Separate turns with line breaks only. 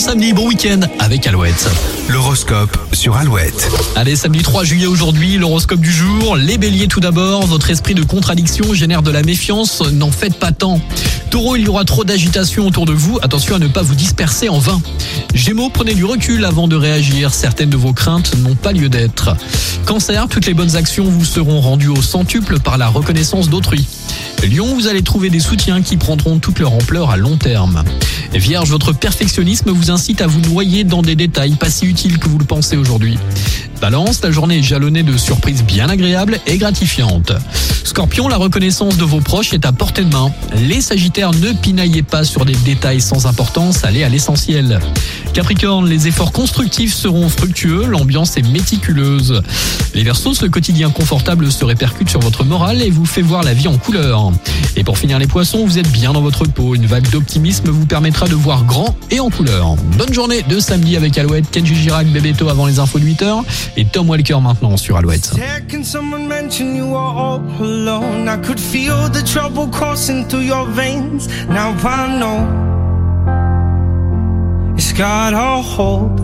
bon samedi, bon week-end avec Alouette.
L'horoscope sur Alouette.
Allez, samedi 3 juillet aujourd'hui, l'horoscope du jour. Les béliers tout d'abord, votre esprit de contradiction génère de la méfiance, n'en faites pas tant. Taureau, il y aura trop d'agitation autour de vous, attention à ne pas vous disperser en vain. Gémeaux, prenez du recul avant de réagir, certaines de vos craintes n'ont pas lieu d'être. Cancer, toutes les bonnes actions vous seront rendues au centuple par la reconnaissance d'autrui. Lion, vous allez trouver des soutiens qui prendront toute leur ampleur à long terme. Vierge, votre perfectionnisme vous incite à vous noyer dans des détails pas si utiles que vous le pensez aujourd'hui. Balance, la journée est jalonnée de surprises bien agréables et gratifiantes. Scorpion, la reconnaissance de vos proches est à portée de main. Les Sagittaires, ne pinaillez pas sur des détails sans importance, allez à l'essentiel. Capricorne, les efforts constructifs seront fructueux, l'ambiance est méticuleuse. Les Verseaux, le quotidien confortable se répercute sur votre morale et vous fait voir la vie en couleur. Et pour finir les Poissons, vous êtes bien dans votre peau. Une vague d'optimisme vous permettra de voir grand et en couleur. Bonne journée de samedi avec Alouette, Kenji Girac, Bébéto avant les infos de 8h et Tom Walker maintenant sur Alouette.
Got a hold.